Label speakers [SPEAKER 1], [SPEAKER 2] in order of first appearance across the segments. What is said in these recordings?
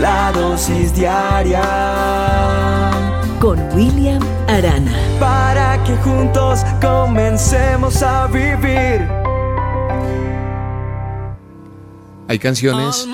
[SPEAKER 1] la dosis diaria
[SPEAKER 2] con William Arana.
[SPEAKER 1] Para que juntos comencemos a vivir.
[SPEAKER 3] Hay canciones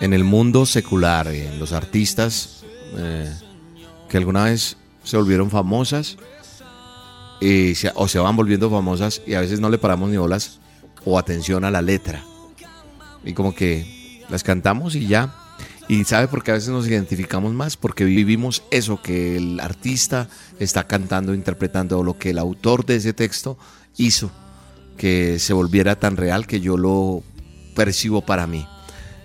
[SPEAKER 3] en el mundo secular, en los artistas eh, que alguna vez se volvieron famosas y o se van volviendo famosas y a veces no le paramos ni bolas o atención a la letra. Y como que las cantamos y ya. Y sabe por qué a veces nos identificamos más, porque vivimos eso que el artista está cantando, interpretando, o lo que el autor de ese texto hizo, que se volviera tan real que yo lo percibo para mí.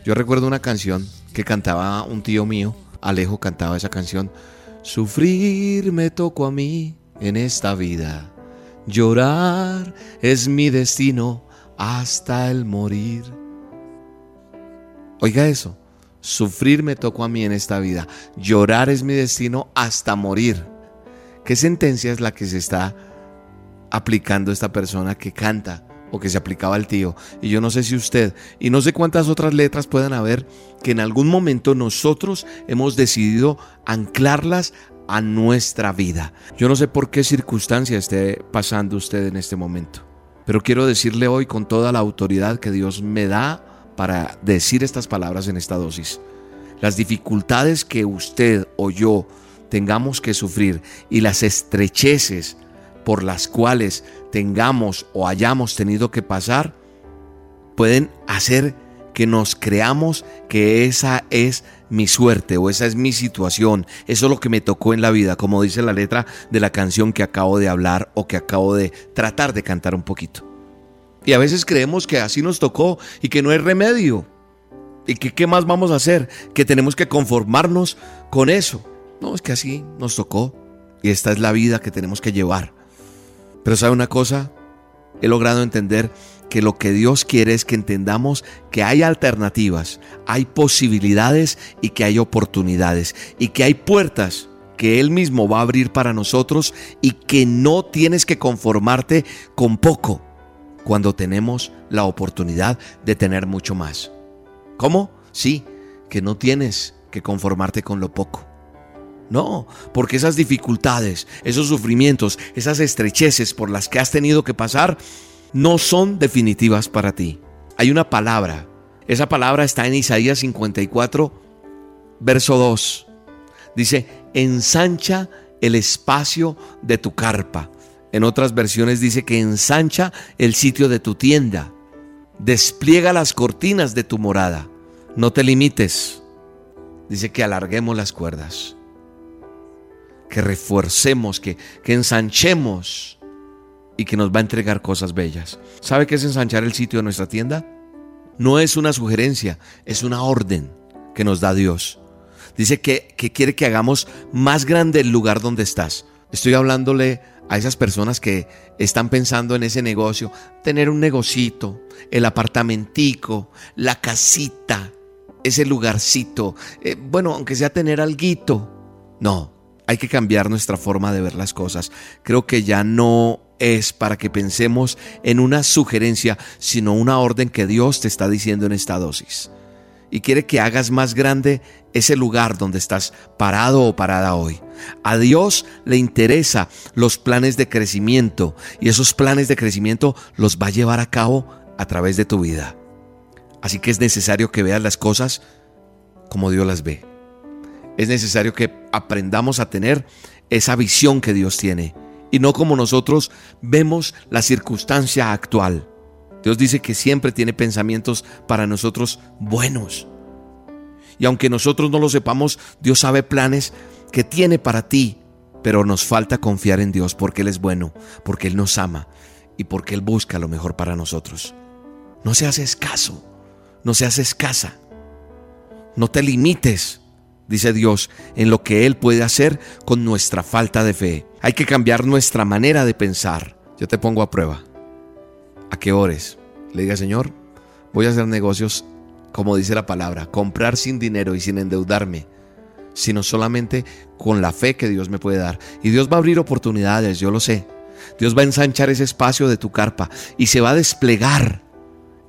[SPEAKER 3] Yo recuerdo una canción que cantaba un tío mío, Alejo cantaba esa canción, Sufrir me tocó a mí en esta vida, llorar es mi destino hasta el morir. Oiga eso, sufrir me tocó a mí en esta vida, llorar es mi destino hasta morir. ¿Qué sentencia es la que se está aplicando esta persona que canta o que se aplicaba al tío? Y yo no sé si usted, y no sé cuántas otras letras puedan haber que en algún momento nosotros hemos decidido anclarlas a nuestra vida. Yo no sé por qué circunstancia esté pasando usted en este momento, pero quiero decirle hoy con toda la autoridad que Dios me da para decir estas palabras en esta dosis. Las dificultades que usted o yo tengamos que sufrir y las estrecheces por las cuales tengamos o hayamos tenido que pasar, pueden hacer que nos creamos que esa es mi suerte o esa es mi situación, eso es lo que me tocó en la vida, como dice la letra de la canción que acabo de hablar o que acabo de tratar de cantar un poquito. Y a veces creemos que así nos tocó y que no hay remedio. ¿Y que qué más vamos a hacer? Que tenemos que conformarnos con eso. No, es que así nos tocó. Y esta es la vida que tenemos que llevar. Pero ¿sabe una cosa? He logrado entender que lo que Dios quiere es que entendamos que hay alternativas, hay posibilidades y que hay oportunidades y que hay puertas que Él mismo va a abrir para nosotros y que no tienes que conformarte con poco cuando tenemos la oportunidad de tener mucho más. ¿Cómo? Sí, que no tienes que conformarte con lo poco. No, porque esas dificultades, esos sufrimientos, esas estrecheces por las que has tenido que pasar, no son definitivas para ti. Hay una palabra, esa palabra está en Isaías 54, verso 2. Dice, ensancha el espacio de tu carpa en otras versiones dice que ensancha el sitio de tu tienda. Despliega las cortinas de tu morada. No te limites. Dice que alarguemos las cuerdas. Que refuercemos, que, que ensanchemos y que nos va a entregar cosas bellas. ¿Sabe qué es ensanchar el sitio de nuestra tienda? No es una sugerencia, es una orden que nos da Dios. Dice que, que quiere que hagamos más grande el lugar donde estás. Estoy hablándole a esas personas que están pensando en ese negocio, tener un negocito, el apartamentico, la casita, ese lugarcito, eh, bueno, aunque sea tener alguito. No, hay que cambiar nuestra forma de ver las cosas. Creo que ya no es para que pensemos en una sugerencia, sino una orden que Dios te está diciendo en esta dosis. Y quiere que hagas más grande ese lugar donde estás parado o parada hoy. A Dios le interesa los planes de crecimiento y esos planes de crecimiento los va a llevar a cabo a través de tu vida. Así que es necesario que veas las cosas como Dios las ve. Es necesario que aprendamos a tener esa visión que Dios tiene y no como nosotros vemos la circunstancia actual. Dios dice que siempre tiene pensamientos para nosotros buenos. Y aunque nosotros no lo sepamos, Dios sabe planes que tiene para ti, pero nos falta confiar en Dios porque Él es bueno, porque Él nos ama y porque Él busca lo mejor para nosotros. No seas escaso, no seas escasa, no te limites, dice Dios, en lo que Él puede hacer con nuestra falta de fe. Hay que cambiar nuestra manera de pensar. Yo te pongo a prueba. ¿A qué ores? Le diga, Señor, voy a hacer negocios como dice la palabra, comprar sin dinero y sin endeudarme, sino solamente con la fe que Dios me puede dar. Y Dios va a abrir oportunidades, yo lo sé. Dios va a ensanchar ese espacio de tu carpa y se va a desplegar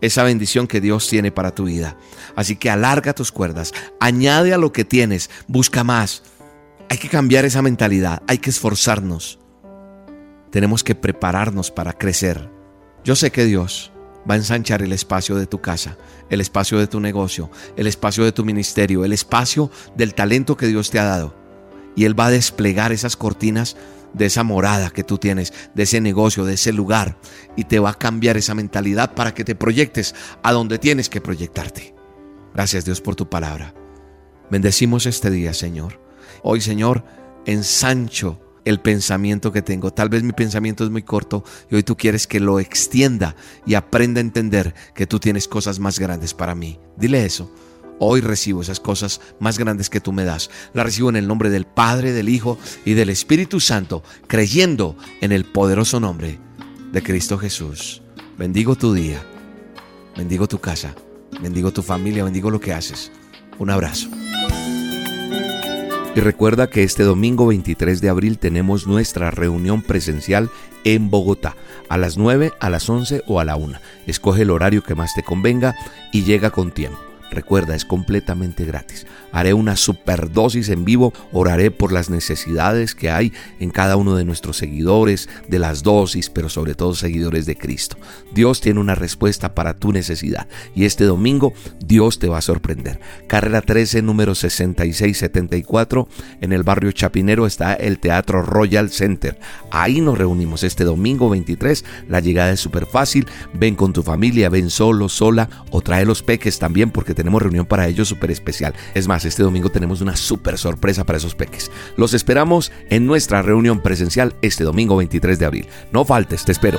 [SPEAKER 3] esa bendición que Dios tiene para tu vida. Así que alarga tus cuerdas, añade a lo que tienes, busca más. Hay que cambiar esa mentalidad, hay que esforzarnos. Tenemos que prepararnos para crecer. Yo sé que Dios va a ensanchar el espacio de tu casa, el espacio de tu negocio, el espacio de tu ministerio, el espacio del talento que Dios te ha dado. Y Él va a desplegar esas cortinas de esa morada que tú tienes, de ese negocio, de ese lugar, y te va a cambiar esa mentalidad para que te proyectes a donde tienes que proyectarte. Gracias Dios por tu palabra. Bendecimos este día, Señor. Hoy, Señor, ensancho el pensamiento que tengo. Tal vez mi pensamiento es muy corto y hoy tú quieres que lo extienda y aprenda a entender que tú tienes cosas más grandes para mí. Dile eso. Hoy recibo esas cosas más grandes que tú me das. Las recibo en el nombre del Padre, del Hijo y del Espíritu Santo, creyendo en el poderoso nombre de Cristo Jesús. Bendigo tu día, bendigo tu casa, bendigo tu familia, bendigo lo que haces. Un abrazo. Y recuerda que este domingo 23 de abril tenemos nuestra reunión presencial en Bogotá, a las 9, a las 11 o a la 1. Escoge el horario que más te convenga y llega con tiempo. Recuerda, es completamente gratis. Haré una superdosis en vivo, oraré por las necesidades que hay en cada uno de nuestros seguidores, de las dosis, pero sobre todo seguidores de Cristo. Dios tiene una respuesta para tu necesidad y este domingo Dios te va a sorprender. Carrera 13, número 6674, en el barrio Chapinero está el Teatro Royal Center. Ahí nos reunimos este domingo 23. La llegada es súper fácil. Ven con tu familia, ven solo, sola o trae los peques también porque tenemos reunión para ellos súper especial. Es más, este domingo tenemos una súper sorpresa para esos peques. Los esperamos en nuestra reunión presencial este domingo 23 de abril. No faltes, te espero.